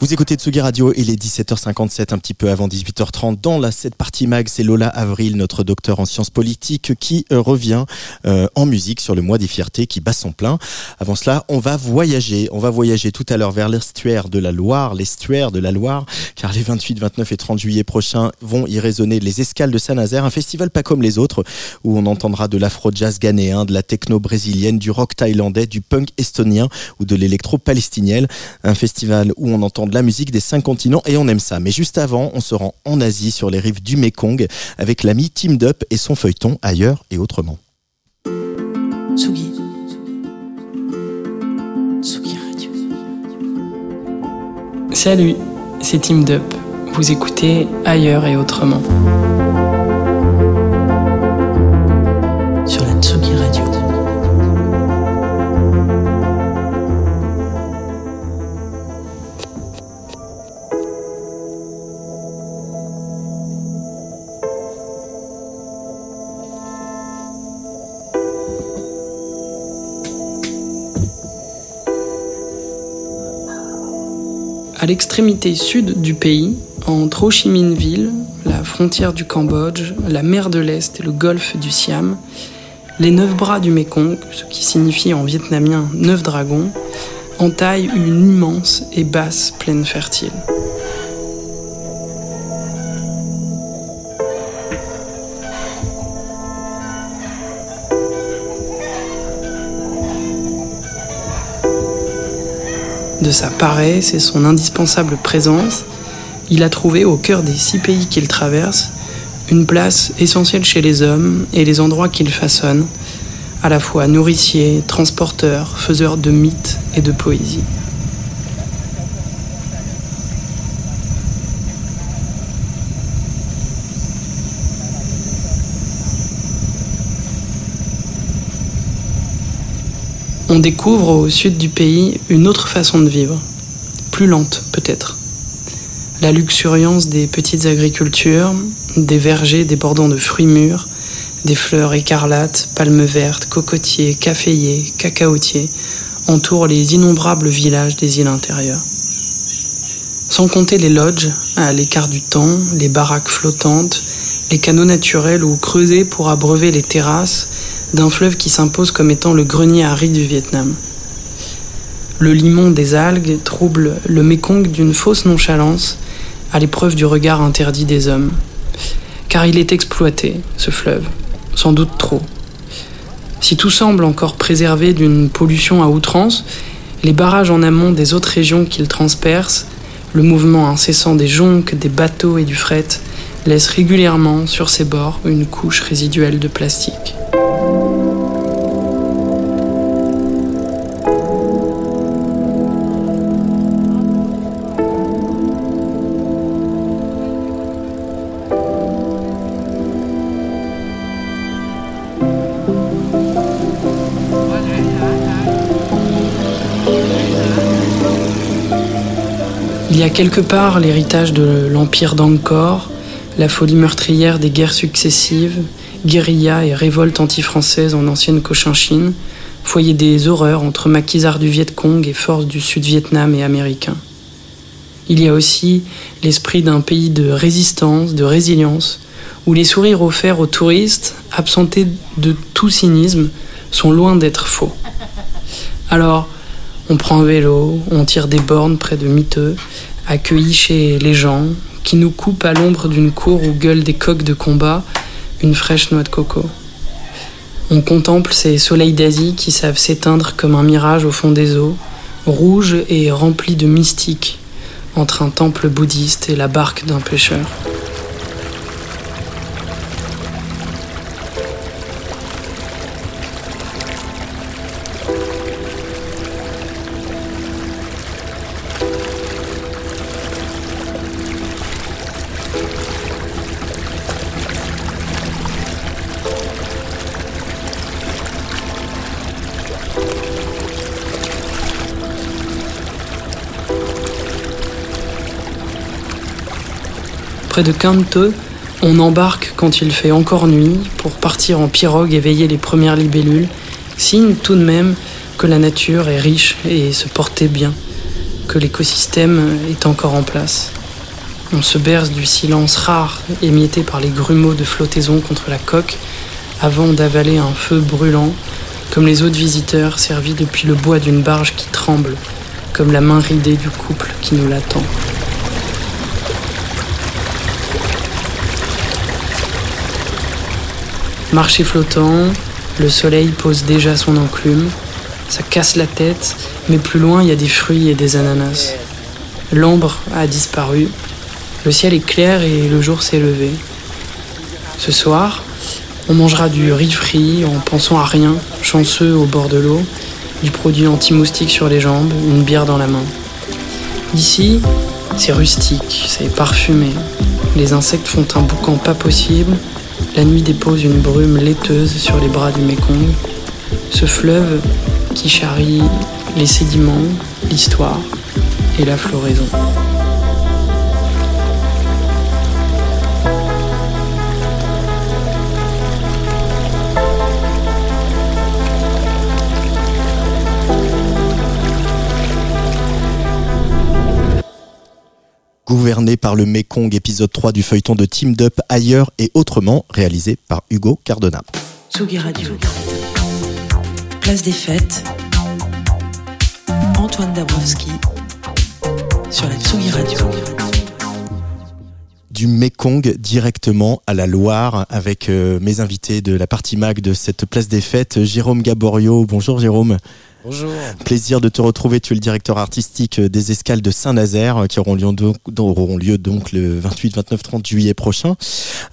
Vous écoutez Tsugi Radio, il est 17h57, un petit peu avant 18h30. Dans la cette partie mag, c'est Lola Avril, notre docteur en sciences politiques, qui euh, revient euh, en musique sur le mois des fiertés, qui bat son plein. Avant cela, on va voyager. On va voyager tout à l'heure vers l'estuaire de la Loire, l'estuaire de la Loire, car les 28, 29 et 30 juillet prochains vont y résonner les escales de Saint-Nazaire, un festival pas comme les autres, où on entendra de l'afro-jazz ghanéen, de la techno brésilienne, du rock thaïlandais, du punk estonien ou de l'électro palestinienne. Un festival où on entend de la musique des cinq continents et on aime ça. Mais juste avant, on se rend en Asie sur les rives du Mekong avec l'ami Team Dup et son feuilleton ailleurs et autrement. Tsugi. Tsugi Radio. Salut, c'est Team Dup. Vous écoutez ailleurs et autrement. À l'extrémité sud du pays, entre Ho Chi Minh Ville, la frontière du Cambodge, la mer de l'Est et le golfe du Siam, les neuf bras du Mekong, ce qui signifie en vietnamien neuf dragons, entaillent une immense et basse plaine fertile. De sa paresse et son indispensable présence, il a trouvé au cœur des six pays qu'il traverse une place essentielle chez les hommes et les endroits qu'il façonne, à la fois nourricier, transporteur, faiseur de mythes et de poésie. On découvre au sud du pays une autre façon de vivre, plus lente peut-être. La luxuriance des petites agricultures, des vergers débordant de fruits mûrs, des fleurs écarlates, palmes vertes, cocotiers, caféiers, cacaotiers entourent les innombrables villages des îles intérieures. Sans compter les lodges, à l'écart du temps, les baraques flottantes, les canaux naturels ou creusés pour abreuver les terrasses d'un fleuve qui s'impose comme étant le grenier aride du Vietnam. Le limon des algues trouble le Mékong d'une fausse nonchalance à l'épreuve du regard interdit des hommes. Car il est exploité, ce fleuve, sans doute trop. Si tout semble encore préservé d'une pollution à outrance, les barrages en amont des autres régions qu'il transperce, le mouvement incessant des jonques, des bateaux et du fret, laissent régulièrement sur ses bords une couche résiduelle de plastique. A quelque part l'héritage de l'empire d'Angkor, la folie meurtrière des guerres successives, guérilla et révolte anti-française en ancienne Cochinchine, foyer des horreurs entre maquisards du Viet Cong et forces du Sud-Vietnam et américains. Il y a aussi l'esprit d'un pays de résistance, de résilience, où les sourires offerts aux touristes, absentés de tout cynisme, sont loin d'être faux. Alors, on prend un vélo, on tire des bornes près de miteux, accueillis chez les gens, qui nous coupent à l'ombre d'une cour où gueulent des coqs de combat, une fraîche noix de coco. On contemple ces soleils d'Asie qui savent s'éteindre comme un mirage au fond des eaux, rouges et remplis de mystique, entre un temple bouddhiste et la barque d'un pêcheur. De Kanto, on embarque quand il fait encore nuit pour partir en pirogue et veiller les premières libellules, signe tout de même que la nature est riche et se portait bien, que l'écosystème est encore en place. On se berce du silence rare émietté par les grumeaux de flottaison contre la coque avant d'avaler un feu brûlant, comme les autres visiteurs servis depuis le bois d'une barge qui tremble, comme la main ridée du couple qui nous l'attend. Marché flottant, le soleil pose déjà son enclume, ça casse la tête, mais plus loin il y a des fruits et des ananas. L'ombre a disparu, le ciel est clair et le jour s'est levé. Ce soir, on mangera du riz frit en pensant à rien, chanceux au bord de l'eau, du produit anti-moustique sur les jambes, une bière dans la main. D'ici, c'est rustique, c'est parfumé. Les insectes font un boucan pas possible, la nuit dépose une brume laiteuse sur les bras du Mékong. Ce fleuve qui charrie les sédiments, l'histoire et la floraison. Gouverné par le Mekong, épisode 3 du feuilleton de Team Up ailleurs et autrement, réalisé par Hugo Cardona. Tsugi Radio. Place des fêtes. Antoine Dabrowski sur la Tsugi Radio. Du Mekong directement à la Loire avec euh, mes invités de la partie mag de cette place des fêtes, Jérôme Gaborio. Bonjour Jérôme. Bonjour. Plaisir de te retrouver. Tu es le directeur artistique des escales de Saint-Nazaire qui auront lieu, donc, auront lieu donc le 28, 29, 30 juillet prochain.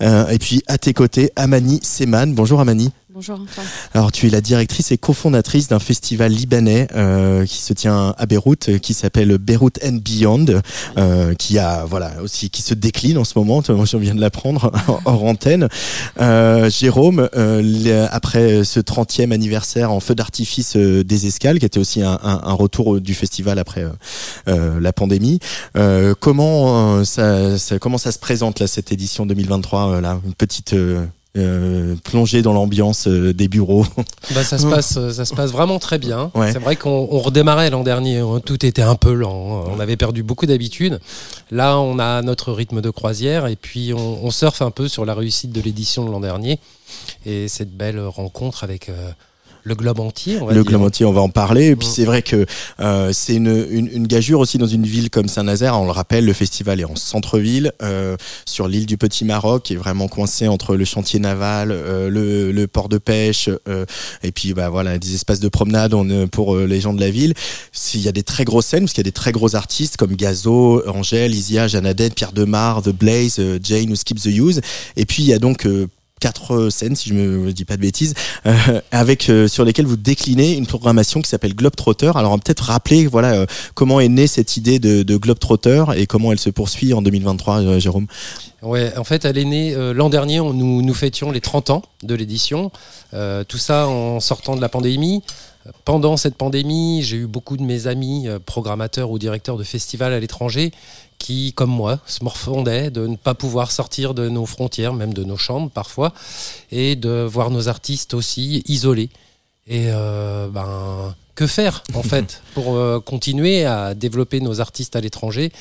Euh, et puis à tes côtés, Amani Seman. Bonjour Amani. Bonjour. Alors tu es la directrice et cofondatrice d'un festival libanais euh, qui se tient à Beyrouth, euh, qui s'appelle Beyrouth and Beyond, euh, qui a voilà aussi qui se décline en ce moment. Moi je viens de l'apprendre hors antenne. Euh, Jérôme, euh, après ce 30e anniversaire en feu d'artifice euh, des escales, qui était aussi un, un- un retour du festival après la pandémie, comment ça, ça- comment ça se présente là cette édition 2023 euh, là? Une petite euh, plongée dans l'ambiance euh, des bureaux. Bah, ça, se passe, euh, ça se passe vraiment très bien. Ouais. C'est vrai qu'on on redémarrait l'an dernier, hein, tout était un peu lent, hein. on avait perdu beaucoup d'habitude. Là, on a notre rythme de croisière et puis on, on surfe un peu sur la réussite de l'édition de l'an dernier et cette belle rencontre avec euh, le globe entier. On va le dire. globe entier, on va en parler. Et puis Mm. c'est vrai que euh, c'est une, une, une gageure aussi dans une ville comme Saint-Nazaire. On le rappelle, le festival est en centre-ville, euh, sur l'île du Petit Maroc, qui est vraiment coincé entre le chantier naval, euh, le, le port de pêche, euh, et puis bah voilà des espaces de promenade on, euh, pour euh, les gens de la ville. S'il y a des très grosses scènes, parce qu'il y a des très gros artistes comme Gazo, Angèle, Isia, Janadette, Pierre Demar, The Blaze, Jane ou Skip the Use. Et puis il y a donc euh, quatre scènes, si je me dis pas de bêtises, euh, avec euh, sur lesquelles vous déclinez une programmation qui s'appelle Globetrotter. Alors peut-être rappeler voilà euh, comment est née cette idée de, de Globetrotter et comment elle se poursuit en 2023, euh, Jérôme. Ouais, en fait, elle est née euh, l'an dernier. On, nous, nous fêtions les 30 ans de l'édition. Euh, tout ça en sortant de la pandémie. Pendant cette pandémie, j'ai eu beaucoup de mes amis euh, programmateurs ou directeurs de festivals à l'étranger qui, comme moi, se morfondaient de ne pas pouvoir sortir de nos frontières, même de nos chambres parfois, et de voir nos artistes aussi isolés. Et euh, ben, que faire en fait pour euh, continuer à développer nos artistes à l'étranger?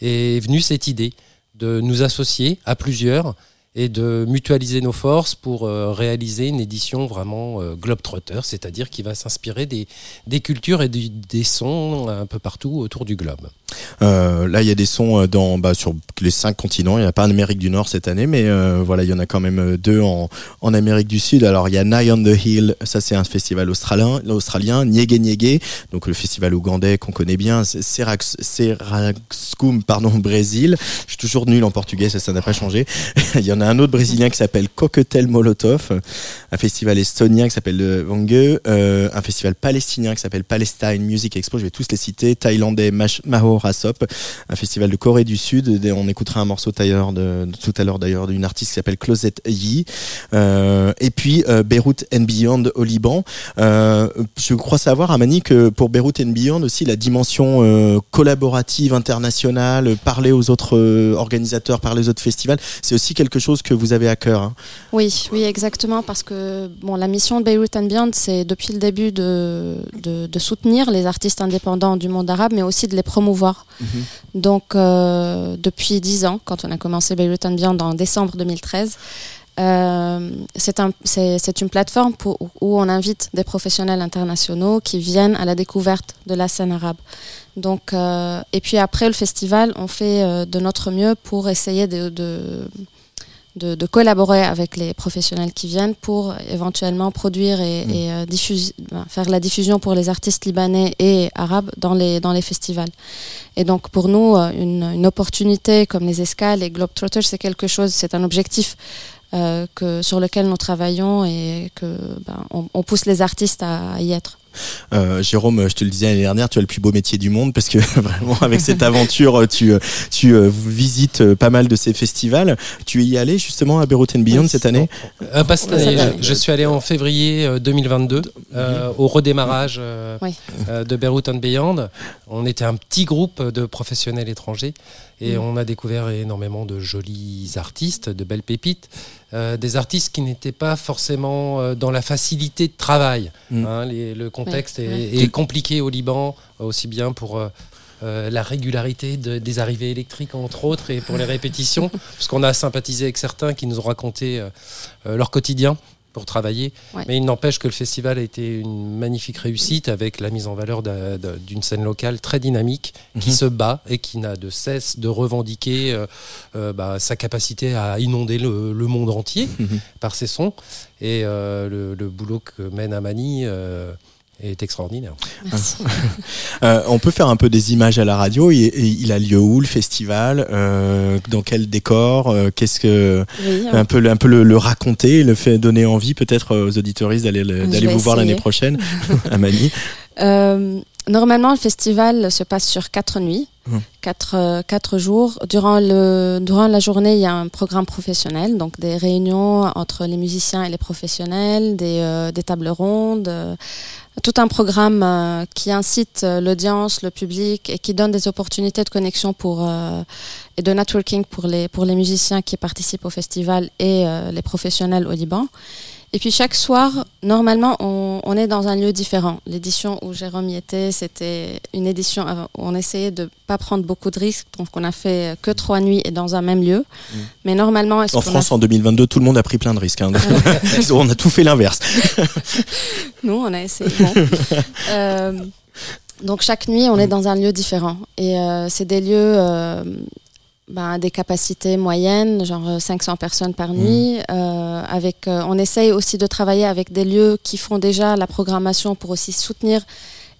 Est venue cette idée de nous associer à plusieurs et de mutualiser nos forces pour euh, réaliser une édition vraiment euh, globe-trotter, c'est-à-dire qui va s'inspirer des, des cultures et des, sons un peu partout autour du globe. Euh, là, il y a des sons dans, bah, sur les cinq continents. Il n'y a pas en Amérique du Nord cette année, mais voilà, il y en a quand même deux en, en Amérique du Sud. Alors, il y a Nye on the Hill, ça c'est un festival australien, australien. Niégué Niégué, donc le festival ougandais qu'on connaît bien. Serax, pardon, Brésil. Je suis toujours nul en portugais, ça, ça n'a pas changé. un autre brésilien qui s'appelle Coquetel Molotov, un festival estonien qui s'appelle le Vangue, euh, un festival palestinien qui s'appelle Palestine Music Expo. Je vais tous les citer. Thaïlandais Maho Rasop, un festival de Corée du Sud. On écoutera un morceau tout à l'heure d'ailleurs d'une artiste qui s'appelle Closet Yi. Euh, et puis euh, Beyrouth and Beyond au Liban. Euh, je crois savoir, Amani, que pour Beyrouth and Beyond aussi la dimension collaborative internationale, parler aux autres organisateurs, parler aux autres festivals, c'est aussi quelque chose que vous avez à cœur. hein. Oui, oui, exactement, parce que bon, la mission de Beirut and Beyond, c'est depuis le début de, de, de soutenir les artistes indépendants du monde arabe, mais aussi de les promouvoir. Donc, euh, depuis dix ans, quand on a commencé Beirut and Beyond en décembre 2013, euh, c'est un, c'est- c'est une plateforme pour, où on invite des professionnels internationaux qui viennent à la découverte de la scène arabe. Donc, euh, et puis après le festival, on fait euh, de notre mieux pour essayer de, de, de, de collaborer avec les professionnels qui viennent pour éventuellement produire et, et, euh, diffuser, ben, faire la diffusion pour les artistes libanais et arabes dans les, dans les festivals. Et donc pour nous, euh, une, une opportunité comme les escales et Globetrotters, c'est quelque chose, c'est un objectif euh, que, sur lequel nous travaillons et que ben, on, on pousse les artistes à y être. Euh, Jérôme, je te le disais l'année dernière, tu as le plus beau métier du monde parce que vraiment avec cette aventure, tu, tu euh, visites euh, pas mal de ces festivals. Tu y es allé justement à Beyrouth and Beyond Oui. cette année? Euh, pas cette année, je, je suis allé en février euh, 2022 euh, au redémarrage euh, Oui. euh, de Beyrouth and Beyond. On était un petit groupe de professionnels étrangers et Mm. on a découvert énormément de jolis artistes, de belles pépites, euh, des artistes qui n'étaient pas forcément euh, dans la facilité de travail. Mm. hein. Les- le contexte Ouais, est, ouais. est compliqué au Liban, aussi bien pour euh, euh, la régularité de- des arrivées électriques, entre autres, et pour les répétitions, parce qu'on a sympathisé avec certains qui nous ont raconté euh, leur quotidien pour travailler. Ouais. Mais il n'empêche que le festival a été une magnifique réussite avec la mise en valeur d'un- d'un- d'une scène locale très dynamique qui Mhm. se bat et qui n'a de cesse de revendiquer euh, euh, bah, sa capacité à inonder le, le monde entier Mhm. par ses sons. Et euh, le, le boulot que mène Amani euh, est extraordinaire. Merci. Euh, On peut faire un peu des images à la radio. Il, il a lieu où le festival euh, Dans quel décor Euh, Qu'est-ce que Oui, un peu, le- un peu le, le raconter, le fait donner envie peut-être aux auditeuristes d'aller vous voir l'année prochaine, Amani. Euh, normalement, le festival se passe sur quatre nuits, Quatre, euh, quatre jours. Durant, le, durant la journée, il y a un programme professionnel, donc des réunions entre les musiciens et les professionnels, des, euh, des tables rondes, euh, tout un programme euh, qui incite euh, l'audience, le public et qui donne des opportunités de connexion pour, euh, et de networking pour les, pour les musiciens qui participent au festival et les professionnels au Liban. Et puis chaque soir, normalement, on, on est dans un lieu différent. L'édition où Jérôme y était, c'était une édition où on essayait de pas prendre beaucoup de risques, donc on a fait que trois nuits et dans un même lieu. Mais normalement, est-ce En a- France, en 2022, tout le monde a pris plein de risques. hein. on a tout fait l'inverse. Nous, on a essayé. Bon. Euh, donc chaque nuit, on est dans un lieu différent. Et euh, c'est des lieux euh, ben, des capacités moyennes, genre euh, 500 personnes par nuit. Euh, avec, euh, on essaye aussi de travailler avec des lieux qui font déjà la programmation pour aussi soutenir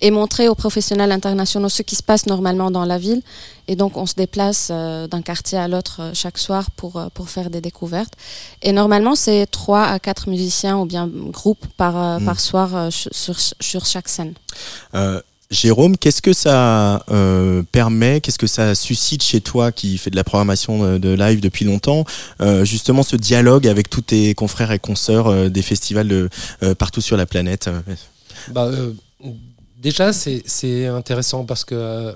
et montrer aux professionnels internationaux ce qui se passe normalement dans la ville. Et donc, on se déplace euh, d'un quartier à l'autre euh, chaque soir pour, euh, pour faire des découvertes. Et normalement, c'est trois à quatre musiciens ou bien groupes par, euh, Mm. par soir euh, sur, sur chaque scène. Euh, Jérôme, qu'est-ce que ça euh, permet, qu'est-ce que ça suscite chez toi qui fait de la programmation de, de live depuis longtemps, euh, justement ce dialogue avec tous tes confrères et consoeurs euh, des festivals euh, partout sur la planète euh, Bah, euh, déjà, c'est intéressant parce que euh,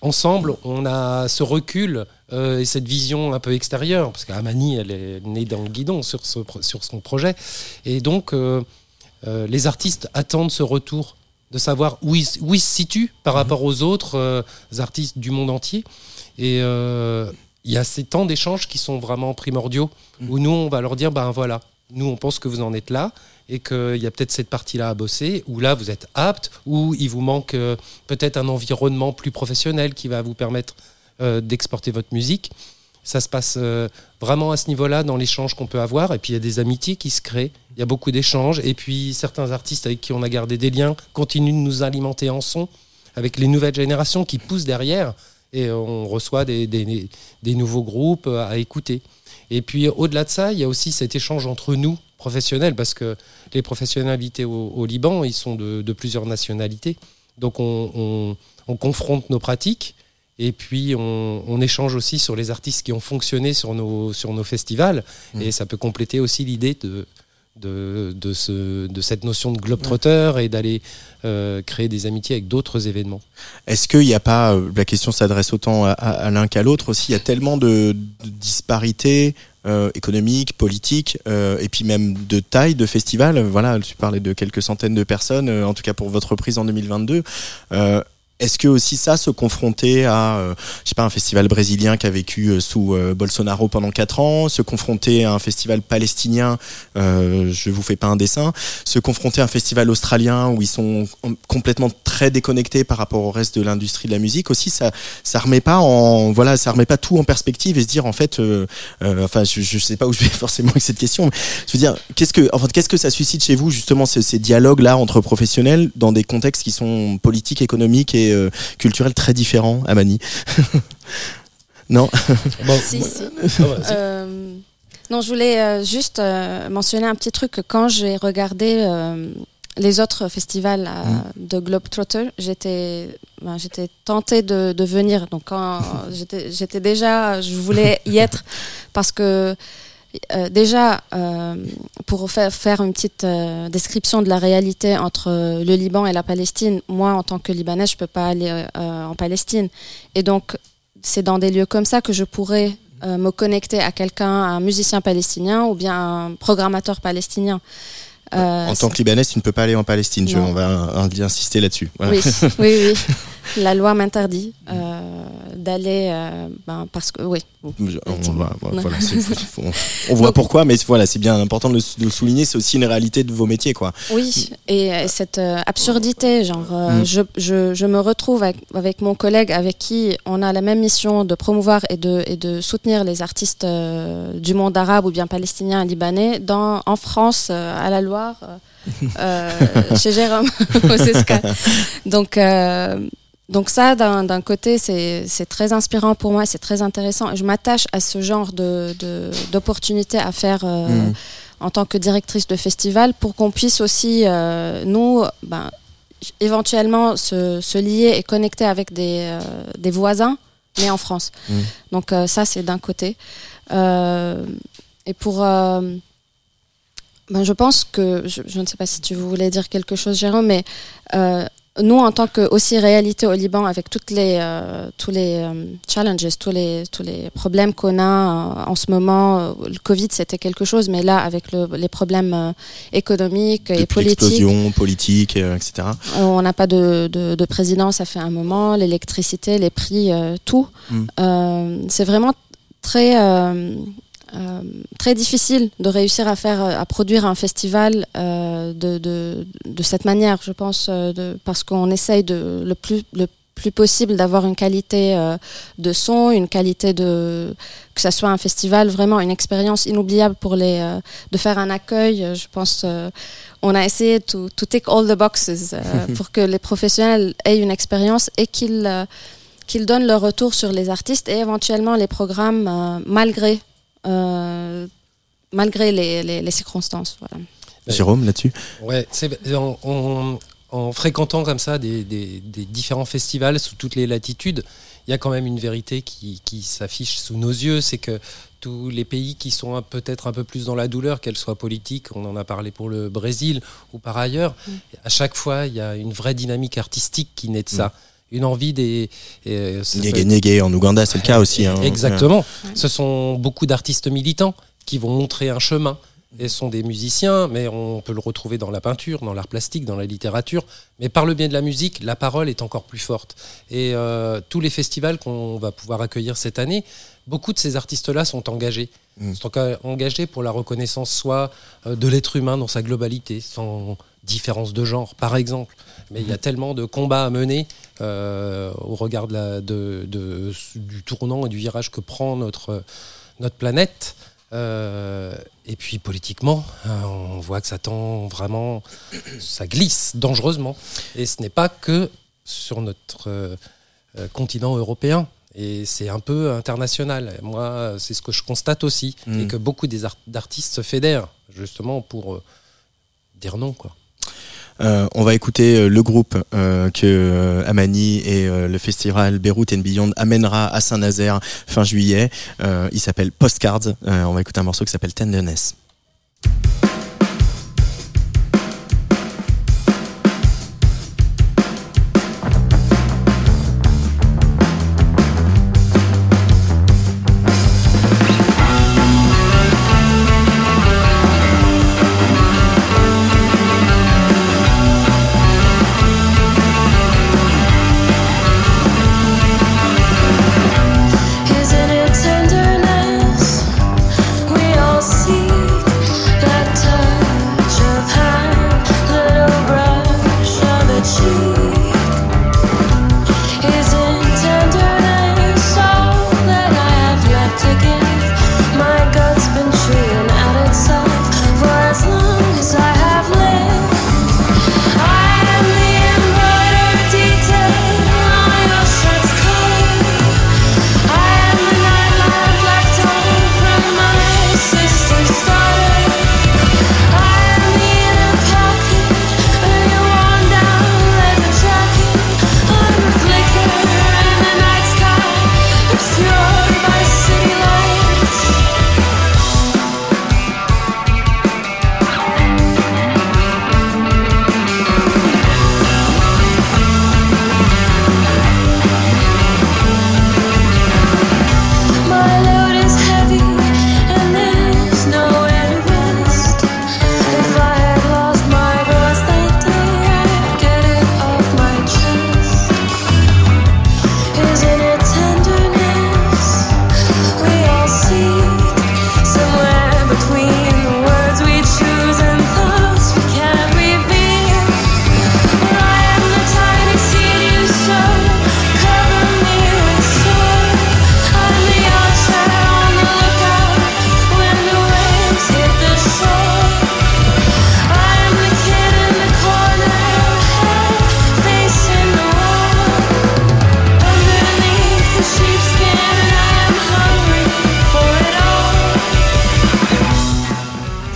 ensemble, on a ce recul euh, et cette vision un peu extérieure. Parce qu'Amani, elle est née dans le guidon sur, son projet. Et donc, euh, euh, les artistes attendent ce retour de savoir où ils se situent par rapport aux autres euh, artistes du monde entier. Et euh, il y a ces temps d'échange qui sont vraiment primordiaux, mm. où nous, on va leur dire, ben voilà, nous, on pense que vous en êtes là, et qu'il y a peut-être cette partie-là à bosser, où là, vous êtes apte, où il vous manque euh, peut-être un environnement plus professionnel qui va vous permettre d'exporter votre musique. Ça se passe euh, vraiment à ce niveau-là dans l'échange qu'on peut avoir. Et puis il y a des amitiés qui se créent, il y a beaucoup d'échanges. Et puis certains artistes avec qui on a gardé des liens continuent de nous alimenter en son avec les nouvelles générations qui poussent derrière. Et on reçoit des, nouveaux groupes à écouter. Et puis au-delà de ça, il y a aussi cet échange entre nous, professionnels, parce que les professionnalités au, Liban, ils sont de, plusieurs nationalités. Donc on, on confronte nos pratiques et puis, on, échange aussi sur les artistes qui ont fonctionné sur nos, sur nos festivals. Mm. Et ça peut compléter aussi l'idée de, de, de, ce, de, cette notion de globetrotter et d'aller euh, créer des amitiés avec d'autres événements. Est-ce qu'il n'y a pas, euh, la question s'adresse autant à, l'un qu'à l'autre aussi, il y a tellement de, disparités euh, économiques, politiques, et puis même de taille de festivals. Voilà, tu parlais de quelques centaines de personnes, en tout cas pour votre reprise en 2022. Est-ce que aussi ça, se confronter à, euh, je sais pas, un festival brésilien qui a vécu euh, sous euh, Bolsonaro pendant quatre ans, se confronter à un festival palestinien, euh, je vous fais pas un dessin, se confronter à un festival australien où ils sont complètement très déconnectés par rapport au reste de l'industrie de la musique aussi, ça, ça remet pas en, voilà, ça remet pas tout en perspective et se dire en fait, enfin, je, je sais pas où je vais forcément avec cette question, mais je veux dire, qu'est-ce que, enfin, qu'est-ce que ça suscite chez vous justement ces, ces dialogues là entre professionnels dans des contextes qui sont politiques, économiques et euh, culturel très différent à Mani. non si, si. Ah euh, non, je voulais euh, juste mentionner un petit truc. Quand j'ai regardé les autres festivals mm. de Globetrotter, j'étais ben, j'étais tentée de, de, venir. Donc quand j'étais déjà, je voulais y être parce que euh, déjà, euh, pour faire, faire une petite euh, description de la réalité entre le Liban et la Palestine, moi, en tant que Libanais, je ne peux pas aller en Palestine. Et donc, c'est dans des lieux comme ça que je pourrais me connecter à quelqu'un, un musicien palestinien ou bien un programmateur palestinien. en tant que Libanais, tu ne peux pas aller en Palestine. Je, on va insister là-dessus. Oui, oui, oui. La loi m'interdit d'aller, ben, parce que oui, on, voit pourquoi, mais voilà, c'est bien important de le, souligner. C'est aussi une réalité de vos métiers, quoi. Oui, et euh, cette euh, absurdité, genre, euh, mm. je, je, je, me retrouve avec, mon collègue avec qui on a la même mission de promouvoir et de, et de soutenir les artistes du monde arabe ou bien palestinien, libanais, dans, en France, à la Loire, chez Jérôme, au Donc donc ça, d'un côté, c'est très inspirant pour moi, c'est très intéressant. Je m'attache à ce genre d'opportunités de, à faire euh, mm. en tant que directrice de festival pour qu'on puisse aussi, euh, nous, ben, éventuellement se, se, lier et connecter avec des, euh, des voisins, mais en France. Mm. Donc ça, c'est d'un côté. et pour... Ben, je pense que, je, je, ne sais pas si tu voulais dire quelque chose, Jérôme, mais nous, en tant que aussi réalité au Liban, avec toutes les, euh, tous les euh, challenges, tous les, tous les problèmes qu'on a euh, en ce moment, le Covid, c'était quelque chose, mais là, avec le, les problèmes économiques et politiques. L'explosion politique, etc. On n'a pas de, de, de, président, ça fait un moment, l'électricité, les prix, tout. Mm. C'est vraiment très euh, très difficile de réussir à faire, à produire un festival euh, de, de, de, cette manière, je pense, euh, de, parce qu'on essaye de le plus, le plus possible d'avoir une qualité de son, une qualité de que ça soit un festival vraiment une expérience inoubliable pour les de faire un accueil. Je pense on a essayé to, to tick all the boxes pour que les professionnels aient une expérience et qu'ils qu'ils donnent leur retour sur les artistes et éventuellement les programmes malgré euh, malgré les, les, circonstances. Voilà. Jérôme, là-dessus Ouais, en, fréquentant comme ça des, des, différents festivals sous toutes les latitudes, il y a quand même une vérité qui, qui s'affiche sous nos yeux, c'est que tous les pays qui sont peut-être un peu plus dans la douleur, qu'elle soit politique, on en a parlé pour le Brésil ou par ailleurs, mm. à chaque fois, il y a une vraie dynamique artistique qui naît de ça. Mm une envie des. Euh, en Ouganda, c'est le cas aussi. Hein. Exactement. Ce sont beaucoup d'artistes militants qui vont montrer un chemin. Et sont des musiciens, mais on peut le retrouver dans la peinture, dans l'art plastique, dans la littérature. Mais par le biais de la musique, la parole est encore plus forte. Et euh, tous les festivals qu'on va pouvoir accueillir cette année beaucoup de ces artistes-là sont engagés. Mm. Sont enga- engagés pour la reconnaissance soit euh, de l'être humain dans sa globalité, sans différence de genre, par exemple. Mais il y a tellement de combats à mener euh, au regard de la- de- de- du tournant et du virage que prend notre, notre planète. Euh, et puis politiquement, euh, on voit que ça tend vraiment, ça glisse dangereusement. Et ce n'est pas que sur notre euh, continent européen. Et c'est un peu international. Moi, c'est ce que je constate aussi. Mm. Et que beaucoup d'artistes se fédèrent, justement, pour dire non. Quoi. Euh, on va écouter euh, le groupe euh, que Amani et le festival Beyrouth and Beyond amènera à Saint-Nazaire fin juillet. Il s'appelle Postcards. On va écouter un morceau qui s'appelle Tenderness.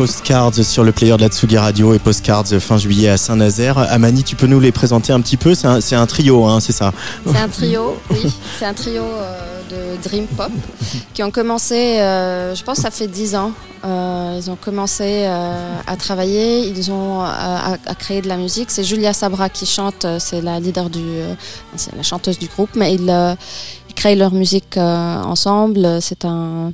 Postcards sur le player de la Tsugi Radio et Postcards fin juillet à Saint-Nazaire. Amani, tu peux nous les présenter un petit peu C'est un, trio, hein, c'est ça C'est un trio, oui. C'est un trio euh, de Dream Pop qui ont commencé, euh, je pense, ça fait 10 ans. Euh, ils ont commencé à travailler, ils ont à, créer de la musique. C'est Julia Sabra qui chante, c'est la leader du, c'est la chanteuse du groupe, mais ils, ils créent leur musique ensemble. C'est un,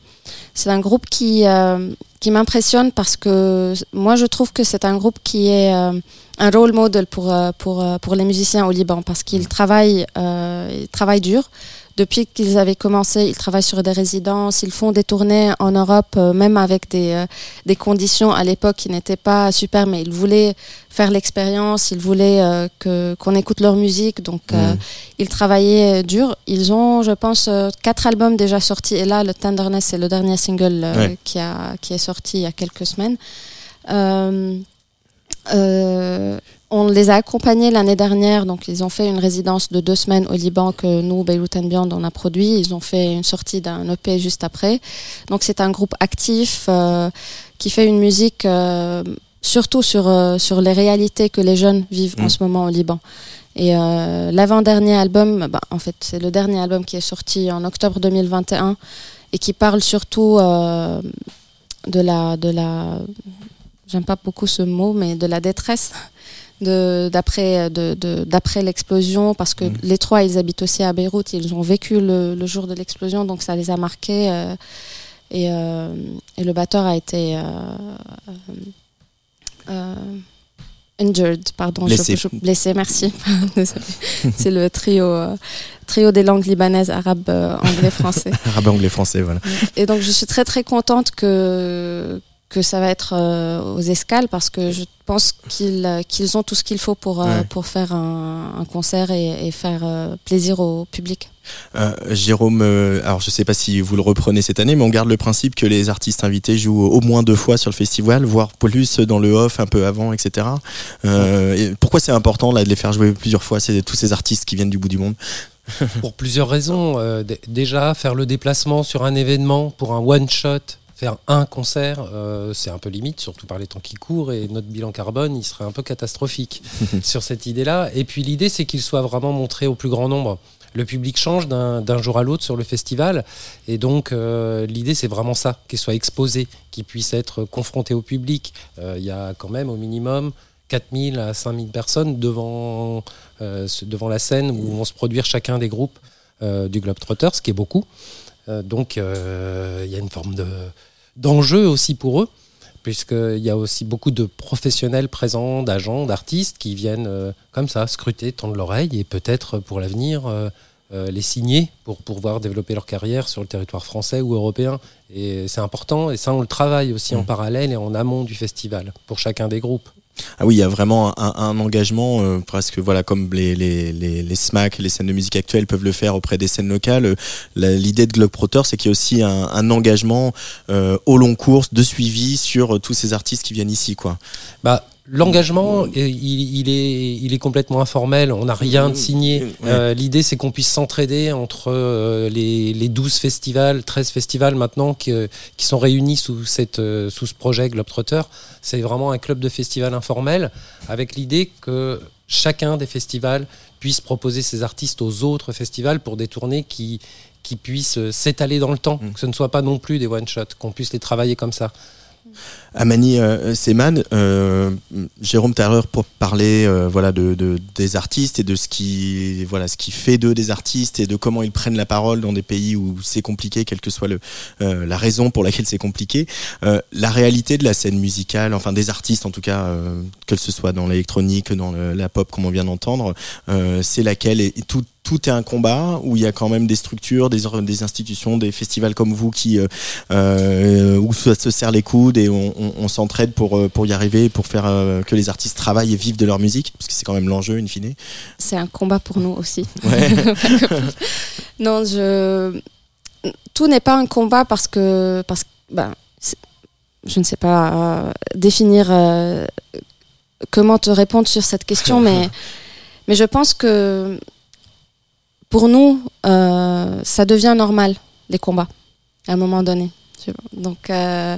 c'est un groupe qui, euh, qui m'impressionne parce que moi je trouve que c'est un groupe qui est euh, un role model pour, euh, pour, pour les musiciens au Liban parce qu'ils travaillent, euh, ils travaillent dur. Depuis qu'ils avaient commencé, ils travaillent sur des résidences, ils font des tournées en Europe, euh, même avec des, euh, des conditions à l'époque qui n'étaient pas super, mais ils voulaient faire l'expérience, ils voulaient euh, que qu'on écoute leur musique, donc euh, Mhm. ils travaillaient dur. Ils ont, je pense, euh, quatre albums déjà sortis, et là, le Tenderness, c'est le dernier single Ouais. qui, a, qui est sorti il y a quelques semaines. On les a accompagnés l'année dernière, donc ils ont fait une résidence de deux semaines au Liban que nous, Beyrouth and Beyond, on a produit. Ils ont fait une sortie d'un EP juste après. Donc c'est un groupe actif euh, qui fait une musique euh, surtout sur, euh, sur les réalités que les jeunes vivent Mm. en ce moment au Liban. Et l'avant-dernier album, bah, en fait c'est le dernier album qui est sorti en octobre 2021 et qui parle surtout de la... De la J'aime pas beaucoup ce mot, mais de la détresse d'après de, de- d'après l'explosion parce que Mhm. les trois ils habitent aussi à Beyrouth ils ont vécu le, le jour de l'explosion donc ça les a marqués euh, et, euh, et le batteur a été euh, injured pardon je- Blessé. je- blessé merci c'est le trio trio des langues libanaises, arabe, anglais, français. Arabe, anglais, français, voilà. Et donc je suis très très contente que que ça va être euh, aux escales parce que je pense qu'ils euh, qu'ils ont tout ce qu'il faut pour euh, Ouais. pour faire un, un concert et, et faire euh, plaisir au public. Euh, Jérôme, euh, alors je sais pas si vous le reprenez cette année, mais on garde le principe que les artistes invités jouent au moins deux fois sur le festival, voire plus dans le off un peu avant, etc. Euh, et pourquoi c'est important là de les faire jouer plusieurs fois, c'est tous ces artistes qui viennent du bout du monde? Pour plusieurs raisons. Euh, déjà, faire le déplacement sur un événement pour un one-shot, faire un concert, euh, c'est un peu limite, surtout par les temps qui courent, et notre bilan carbone, il serait un peu catastrophique sur cette idée-là. Et puis l'idée, c'est qu'il soit vraiment montré au plus grand nombre. Le public change d'un jour à l'autre sur le festival, et donc euh, l'idée, c'est vraiment ça, qu'il soit exposé, qu'il puisse être confronté au public. Euh, Il y a quand même au minimum 4000 à 5000 personnes devant, devant la scène où vont se produire chacun des groupes du Globetrotter, ce qui est beaucoup. Euh, donc euh, il y a une forme de, d'enjeu aussi pour eux, puisqu'il y a aussi beaucoup de professionnels présents, d'agents, d'artistes qui viennent euh, comme ça scruter, tendre l'oreille et peut-être pour l'avenir euh, euh, les signer pour pouvoir développer leur carrière sur le territoire français ou européen. Et c'est important, et ça on le travaille aussi en Mm. parallèle et en amont du festival pour chacun des groupes. Ah oui, il y a vraiment un, engagement euh, presque voilà comme les, les, les, SMAC, les scènes de musique actuelles peuvent le faire auprès des scènes locales. Euh, L'idée de Globetrotter, c'est qu'il y a aussi un, un engagement euh, au long cours de suivi sur euh, tous ces artistes qui viennent ici, quoi. Bah, L'engagement, euh, il, il est, il est complètement informel. On n'a rien de signé. Ouais. Euh, L'idée, c'est qu'on puisse s'entraider entre euh, les, les 12 festivals, 13 festivals maintenant qui, euh, qui sont réunis sous, cette, euh, sous ce projet Globetrotter. C'est vraiment un club de festivals informel avec l'idée que chacun des festivals puisse proposer ses artistes aux autres festivals pour des tournées qui, qui puissent s'étaler dans le temps, Mm. que ce ne soit pas non plus des one-shots, qu'on puisse les travailler comme ça. Amani euh, Seman, euh, Jérôme tout à l'heure pour parler euh, voilà de, de- des artistes et de ce qui voilà ce qui fait d'eux des artistes et de comment ils prennent la parole dans des pays où c'est compliqué, quelle que soit le la raison pour laquelle c'est compliqué. La réalité de la scène musicale, enfin des artistes en tout cas, que ce soit dans l'électronique, dans le- la pop comme on vient d'entendre, c'est laquelle et, et tout tout est un combat où il y a quand même des structures, des, institutions, des festivals comme vous qui euh, euh, où ça se serre les coudes et on, on- on s'entraide pour euh, pour y arriver, pour faire euh, que les artistes travaillent et vivent de leur musique, parce que c'est quand même l'enjeu in fine. C'est un combat pour nous aussi. Ouais. non, je... tout n'est pas un combat parce que, parce ben, je ne sais pas euh, définir comment te répondre sur cette question, mais, mais je pense que pour nous, euh, ça devient normal, les combats, à un moment donné. Donc, euh,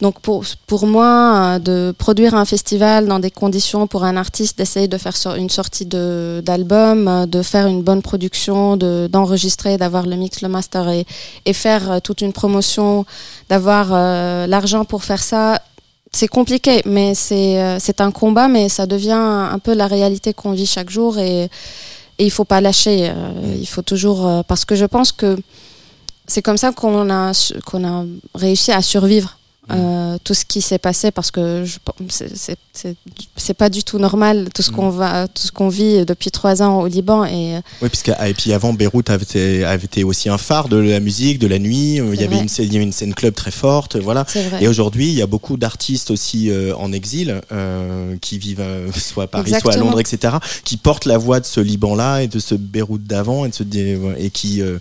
donc pour, pour moi, euh, de produire un festival dans des conditions pour un artiste, d'essayer de faire une sortie d'album, euh, de faire une bonne production, de- d'enregistrer, d'avoir le mix, le master et, et faire euh, toute une promotion, d'avoir l'argent pour faire ça, c'est compliqué, mais c'est c'est un combat, mais ça devient un peu la réalité qu'on vit chaque jour et, et il faut pas lâcher. euh, il faut toujours euh, parce que je pense que c'est comme ça qu'on a qu'on a réussi à survivre. Euh, tout ce qui s'est passé parce que je c'est- c'est c'est- c'est pas du tout normal tout ce qu'on va tout ce qu'on vit depuis trois ans au Liban et euh, Oui, puisque ah, et puis avant Beyrouth avait été, avait été aussi un phare de la musique, de la nuit. euh, Il y avait vrai. une, scène- il y avait une scène club très forte, voilà. Et aujourd'hui, il y a beaucoup d'artistes aussi euh, en exil euh, qui vivent euh, soit à Paris, soit à. Londres, etc., qui portent la voix de ce Liban-là et de ce Beyrouth d'avant et de ce et qui euh,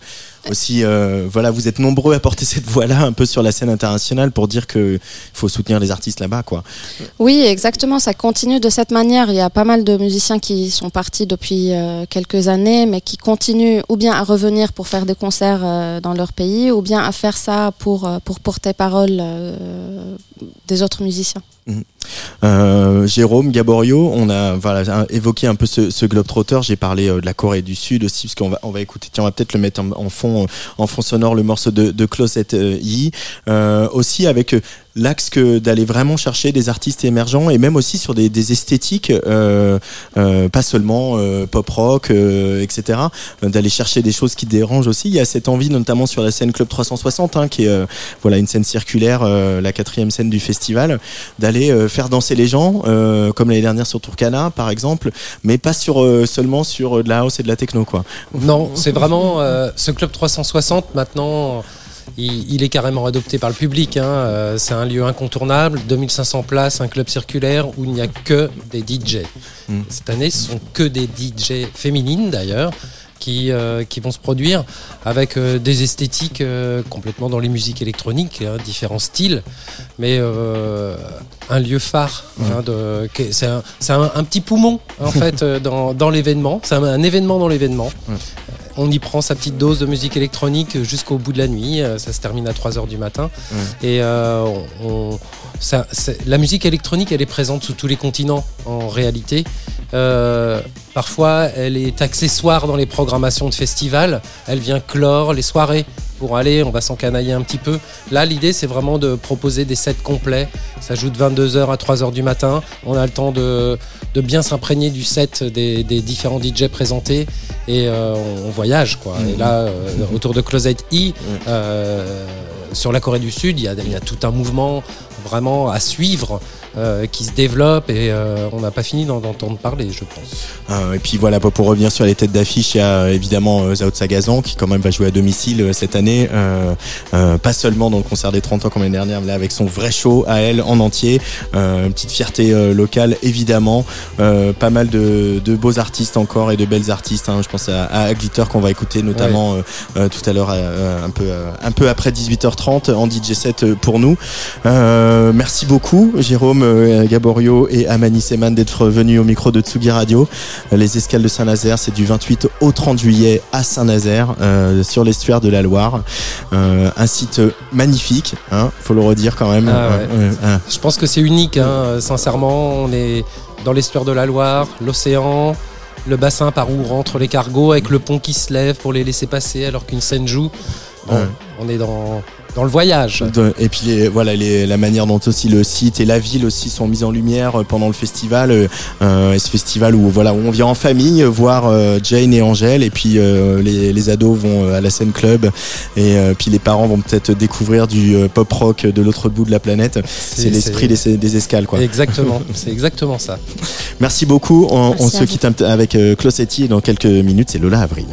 aussi, euh, voilà, vous êtes nombreux à porter cette voix-là un peu sur la scène internationale pour dire que il faut soutenir les artistes là-bas, quoi. Oui, exactement. Ça continue de cette manière. Il y a pas mal de musiciens qui sont partis depuis euh, quelques années, mais qui continuent ou bien à revenir pour faire des concerts euh, dans leur pays, ou bien à faire ça pour, pour porter parole des autres musiciens. Euh, Jérôme Gaborio, on a voilà évoqué un peu ce, globetrotter. J'ai parlé euh, de la Corée du Sud aussi, parce qu'on va on va écouter. On va peut-être le mettre en, fond en fond sonore le morceau de, de Closet euh, Yi. Euh, aussi avec l'axe que d'aller vraiment chercher des artistes émergents et même aussi sur des, des esthétiques, euh, euh, pas seulement euh, pop rock, euh, etc. euh, D'aller chercher des choses qui dérangent aussi. Il y a cette envie, notamment sur la scène Club 360, hein, qui est euh, voilà une scène circulaire, la quatrième scène du festival, d'aller faire danser les gens, comme l'année dernière sur Turkana, par exemple, mais pas sur seulement sur de la house et de la techno, quoi. Non, c'est vraiment ce club 360 maintenant. Il, il est carrément adopté par le public. hein. Euh, c'est un lieu incontournable, 2500 places, un club circulaire où il n'y a que des DJ. Mm. Cette année, ce sont que des DJ féminines d'ailleurs. Qui, euh, qui vont se produire avec euh, des esthétiques euh, complètement dans les musiques électroniques, hein, différents styles, mais un lieu phare. hein, de- c'est un, un- un petit poumon en fait dans, dans l'événement. C'est un, un événement dans l'événement. On y prend sa petite dose de musique électronique jusqu'au bout de la nuit. Ça se termine à 3h du matin. Et euh, on- ça- la musique électronique, elle est présente sous tous les continents en réalité. Euh, parfois, elle est accessoire dans les programmations de festivals. Elle vient clore les soirées pour aller, on va s'encanailler un petit peu. Là, l'idée, c'est vraiment de proposer des sets complets. Ça joue de 22h à 3h du matin. On a le temps de, de bien s'imprégner du set des, des différents DJ présentés et euh, on, on voyage. Quoi. Et là, euh, autour de Closet E, euh, sur la Corée du Sud, il y a, il y a tout un mouvement vraiment à suivre euh, qui se développe et euh, on n'a pas fini d'en entendre parler, je pense. Euh, et puis voilà, pour revenir sur les têtes d'affiche, il y a euh, évidemment euh, Zao Sagazan qui quand même va jouer à domicile cette année, euh, euh, pas seulement dans le concert des 30 ans comme l'année dernière, mais là avec son vrai show à elle en entier, Euh, une petite fierté locale évidemment, Euh, pas mal de, de beaux artistes encore et de belles artistes. hein. je pense à, à Glitter qu'on va écouter notamment tout à l'heure, euh, un peu euh, un peu après 18h30 en DJ set euh, pour nous. Euh, merci beaucoup Jérôme euh, Gaborio et Amani Seman d'être venus au micro de Tsugi Radio. Euh, Les escales de Saint-Nazaire, c'est du 28 au 30 juillet à Saint-Nazaire, euh, sur l'estuaire de la Loire. Euh, un site magnifique, hein, faut le redire quand même. Ah ouais. Euh, euh, Je pense que c'est unique, hein, euh, sincèrement. On est dans l'estuaire de la Loire, l'océan, le bassin par où rentrent les cargos, avec le pont qui se lève pour les laisser passer alors qu'une scène joue. Bon, Ouais. On est dans, dans le voyage. de- et puis les- voilà les- la manière dont aussi le site et la ville aussi sont mises en lumière euh, pendant le festival euh, euh, et ce festival où voilà où on vient en famille voir euh, Jane et Angèle et puis euh, les, les ados vont à la scène club et euh, puis les parents vont peut-être découvrir du euh, pop rock de l'autre bout de la planète. C'est l'esprit des, des escales quoi. Exactement, c'est exactement ça. merci beaucoup. On, Merci on se quitte avec euh, Closetti et dans quelques minutes. C'est Lola Avril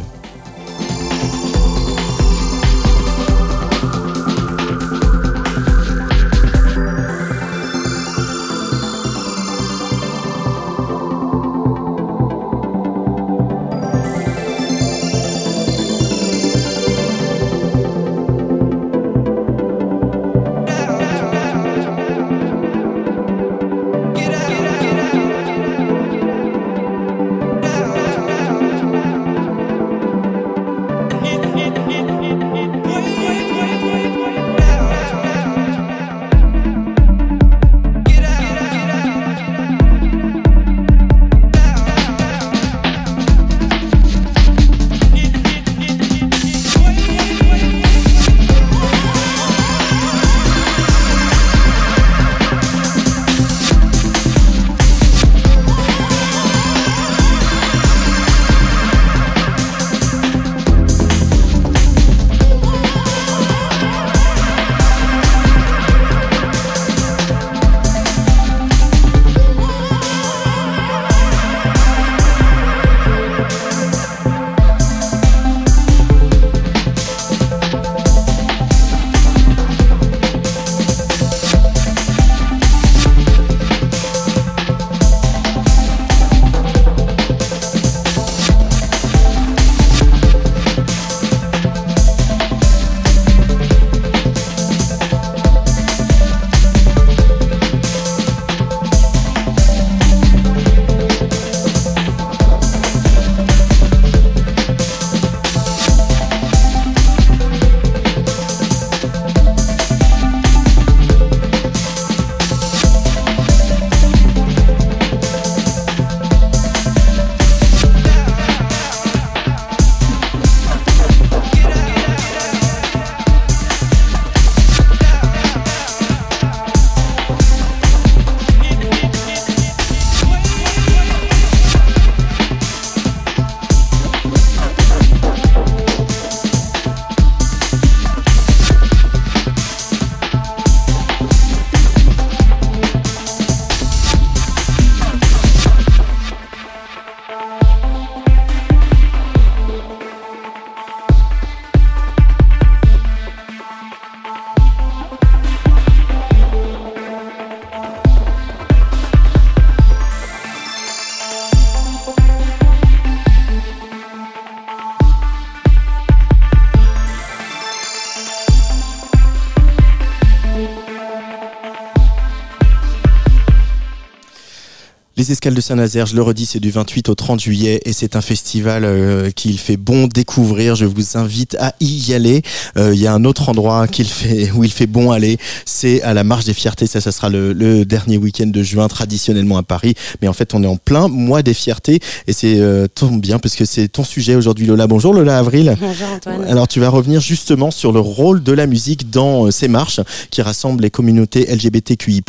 Les Escales de Saint-Nazaire, je le redis, c'est du 28 au 30 juillet et c'est un festival euh, qu'il fait bon découvrir. Je vous invite à y aller. Euh, Il y a un autre endroit qu'il fait, où il fait bon aller, c'est à la Marche des Fiertés. Ça, ça sera le, le dernier week-end de juin, traditionnellement à Paris. Mais en fait, on est en plein mois des fiertés et c'est euh, tombe bien parce que c'est ton sujet aujourd'hui, Lola. Bonjour Lola Avril. Bonjour Antoine. Alors tu vas revenir justement sur le rôle de la musique dans euh, ces marches qui rassemblent les communautés LGBTQI+,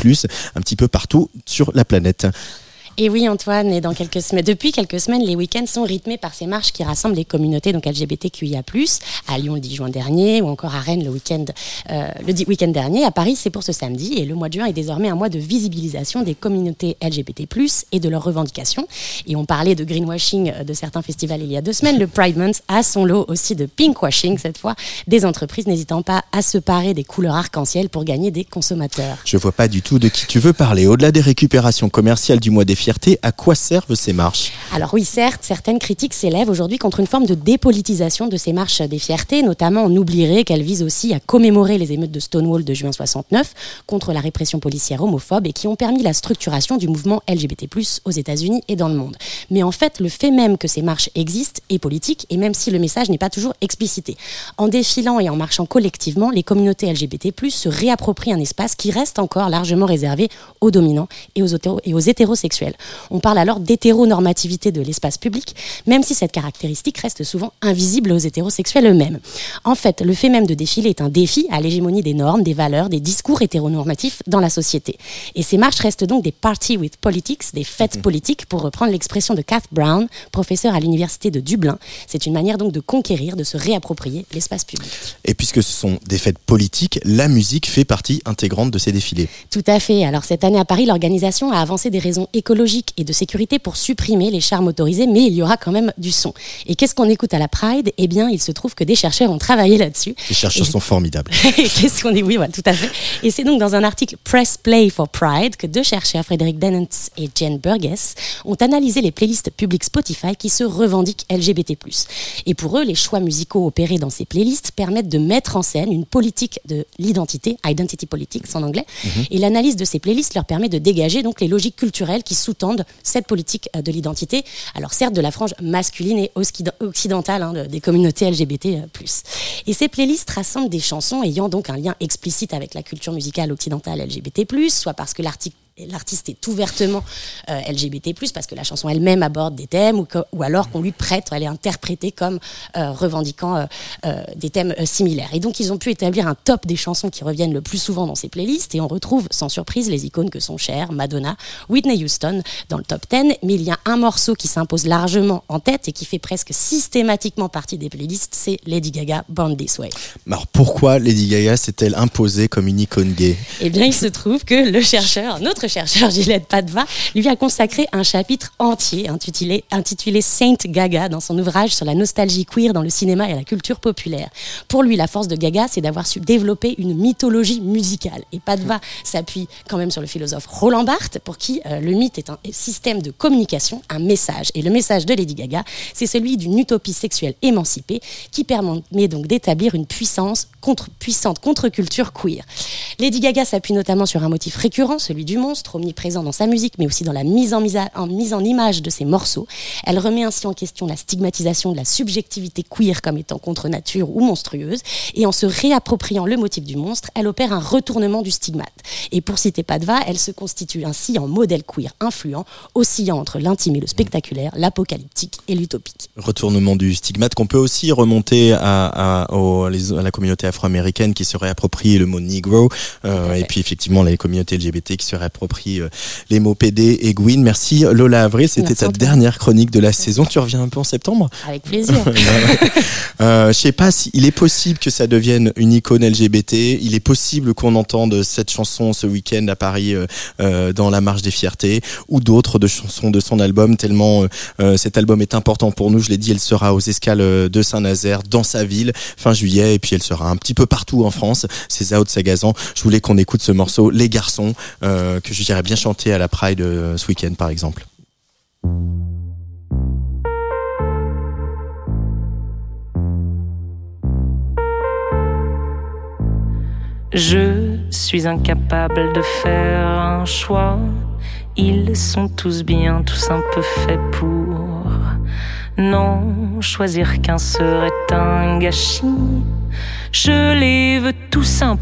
un petit peu partout sur la planète. Et oui, Antoine, et depuis quelques semaines, les week-ends sont rythmés par ces marches qui rassemblent les communautés donc LGBTQIA+, à Lyon le 10 juin dernier, ou encore à Rennes le week-end euh, week-end dernier. À Paris, c'est pour ce samedi, et le mois de juin est désormais un mois de visibilisation des communautés LGBT+, et de leurs revendications. Et on parlait de greenwashing euh, de certains festivals il y a deux semaines. Le Pride Month a son lot aussi de pinkwashing, cette fois, des entreprises n'hésitant pas à se parer des couleurs arc-en-ciel pour gagner des consommateurs. Je vois pas du tout de qui tu veux parler. Au-delà des récupérations commerciales du mois des fiertés, à quoi servent ces marches? Alors oui, certes, certaines critiques s'élèvent aujourd'hui contre une forme de dépolitisation de ces marches des fiertés, notamment on oublierait qu'elles visent aussi à commémorer les émeutes de Stonewall de juin 69 contre la répression policière homophobe et qui ont permis la structuration du mouvement LGBT+ aux États-Unis et dans le monde. Mais en fait, le fait même que ces marches existent est politique et même si le message n'est pas toujours explicité. En défilant et en marchant collectivement, les communautés LGBT+ se réapproprient un espace qui reste encore largement réservé aux dominants et aux, et aux hétérosexuels. On parle alors d'hétéronormativité de l'espace public, même si cette caractéristique reste souvent invisible aux hétérosexuels eux-mêmes. En fait, le fait même de défiler est un défi à l'hégémonie des normes, des valeurs, des discours hétéronormatifs dans la société. Et ces marches restent donc des parties with politics, des fêtes politiques, pour reprendre l'expression de Kath Brown, professeur à l'université de Dublin. C'est une manière donc de conquérir, de se réapproprier l'espace public. Et puisque ce sont des fêtes politiques, la musique fait partie intégrante de ces défilés. Tout à fait. Alors cette année à Paris, l'organisation a avancé des raisons écologiques et de sécurité pour supprimer les chars motorisés, mais il y aura quand même du son. Et qu'est-ce qu'on écoute à la Pride? Eh bien, il se trouve que des chercheurs ont travaillé là-dessus. Les chercheurs Et- sont formidables. Qu'est-ce qu'on dit? Oui, voilà, tout à fait. Et c'est donc dans un article Press Play for Pride que deux chercheurs, Frédéric Dennens et Jen Burgess, ont analysé les playlists publiques Spotify qui se revendiquent LGBT+. Et pour eux, les choix musicaux opérés dans ces playlists permettent de mettre en scène une politique de l'identité, identity politics en anglais. Et l'analyse de ces playlists leur permet de dégager donc les logiques culturelles qui sous-tendent cette politique euh, de l'identité. Alors certes de la frange masculine et occid- occidentale hein, de- des communautés LGBT+. euh, Et ces playlists rassemblent des chansons ayant donc un lien explicite avec la culture musicale occidentale LGBT+, soit parce que l'article L'artiste est ouvertement euh, LGBT+, parce que la chanson elle-même aborde des thèmes, ou, que- ou alors qu'on lui prête, elle est interprétée comme euh, revendiquant euh, des thèmes similaires. Et donc ils ont pu établir un top des chansons qui reviennent le plus souvent dans ces playlists, et on retrouve sans surprise les icônes que sont Cher, Madonna, Whitney Houston dans le top 10, mais il y a un morceau qui s'impose largement en tête et qui fait presque systématiquement partie des playlists, c'est Lady Gaga, Born This Way. Alors pourquoi Lady Gaga s'est-elle imposée comme une icône gay? Eh bien, il se trouve que le chercheur, notre chercheur Gillette Padva, lui a consacré un chapitre entier intitulé, intitulé Saint Gaga dans son ouvrage sur la nostalgie queer dans le cinéma et la culture populaire. Pour lui, la force de Gaga, c'est d'avoir su développer une mythologie musicale. Et Padva s'appuie quand même sur le philosophe Roland Barthes, pour qui euh, le mythe est un système de communication, un message. Et le message de Lady Gaga, c'est celui d'une utopie sexuelle émancipée qui permet donc d'établir une puissance contre, puissante contre-culture queer. Lady Gaga s'appuie notamment sur un motif récurrent, celui du monstre, omniprésent dans sa musique, mais aussi dans la mise en, mise à- en mise en image de ses morceaux. Elle remet ainsi en question la stigmatisation de la subjectivité queer comme étant contre nature ou monstrueuse, et en se réappropriant le motif du monstre, elle opère un retournement du stigmate. Et pour citer Padva, elle se constitue ainsi en modèle queer influent, oscillant entre l'intime et le spectaculaire, l'apocalyptique et l'utopique. Retournement du stigmate qu'on peut aussi remonter à, la communauté afro-américaine qui se réapproprie le mot negro euh, et puis effectivement les communautés LGBT qui se réapproprient euh, les mots PD et Gwyn. Merci Lola Avril, c'était ta dernière chronique de la saison. Tu reviens un peu en septembre Avec plaisir. Euh, je sais pas s'il est possible que ça devienne une icône LGBT. Il est possible qu'on entende cette chanson ce week-end à Paris euh, euh, dans la marche des fiertés ou d'autres de chansons de son album. Tellement euh, cet album est important pour nous. Je l'ai dit, elle sera aux escales de Saint-Nazaire dans sa ville fin juillet et puis elle sera un petit peu partout en France. C'est Zao de Sagazan. Je voulais qu'on écoute ce morceau Les Garçons euh, que je dirais bien chanter à la Pride euh, ce week-end par exemple. Je suis incapable de faire un choix. Ils sont tous bien, tous un peu faits pour. Non, choisir qu'un serait un gâchis. Je les veux tous un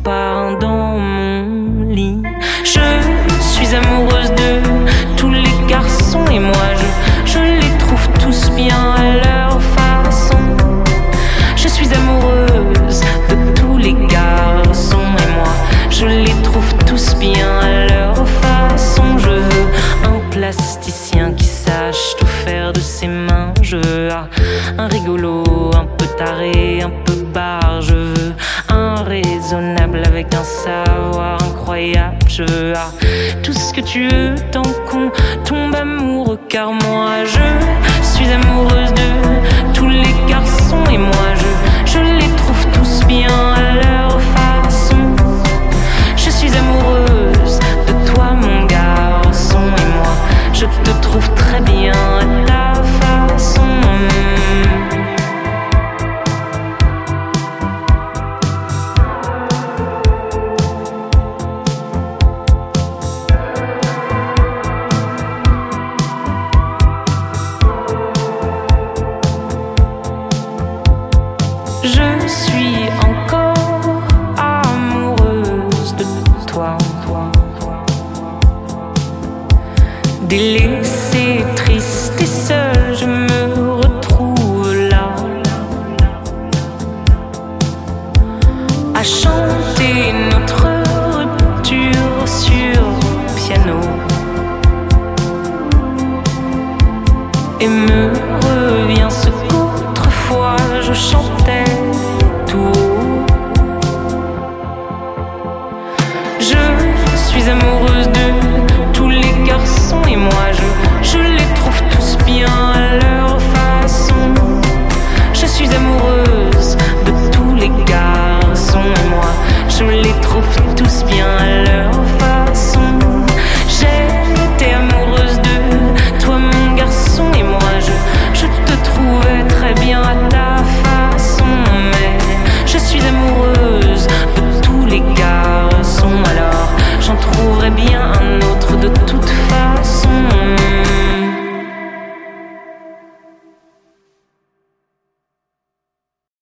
dans mon lit. Je suis amoureuse de tous les garçons et moi je, je les trouve tous bien à leur façon. Je suis amoureuse de tous les garçons et moi je les trouve tous bien à leur façon. Je veux un plasticien qui sache tout faire de Je veux un rigolo, un peu taré, un peu barre. Je veux un raisonnable avec un savoir incroyable. Je veux tout ce que tu veux tant qu'on tombe amoureux. Car moi je suis amoureuse de tous les garçons et moi je, je les trouve tous bien à leur façon. Je suis amoureuse de toi, mon garçon, et moi, je te trouve très bien à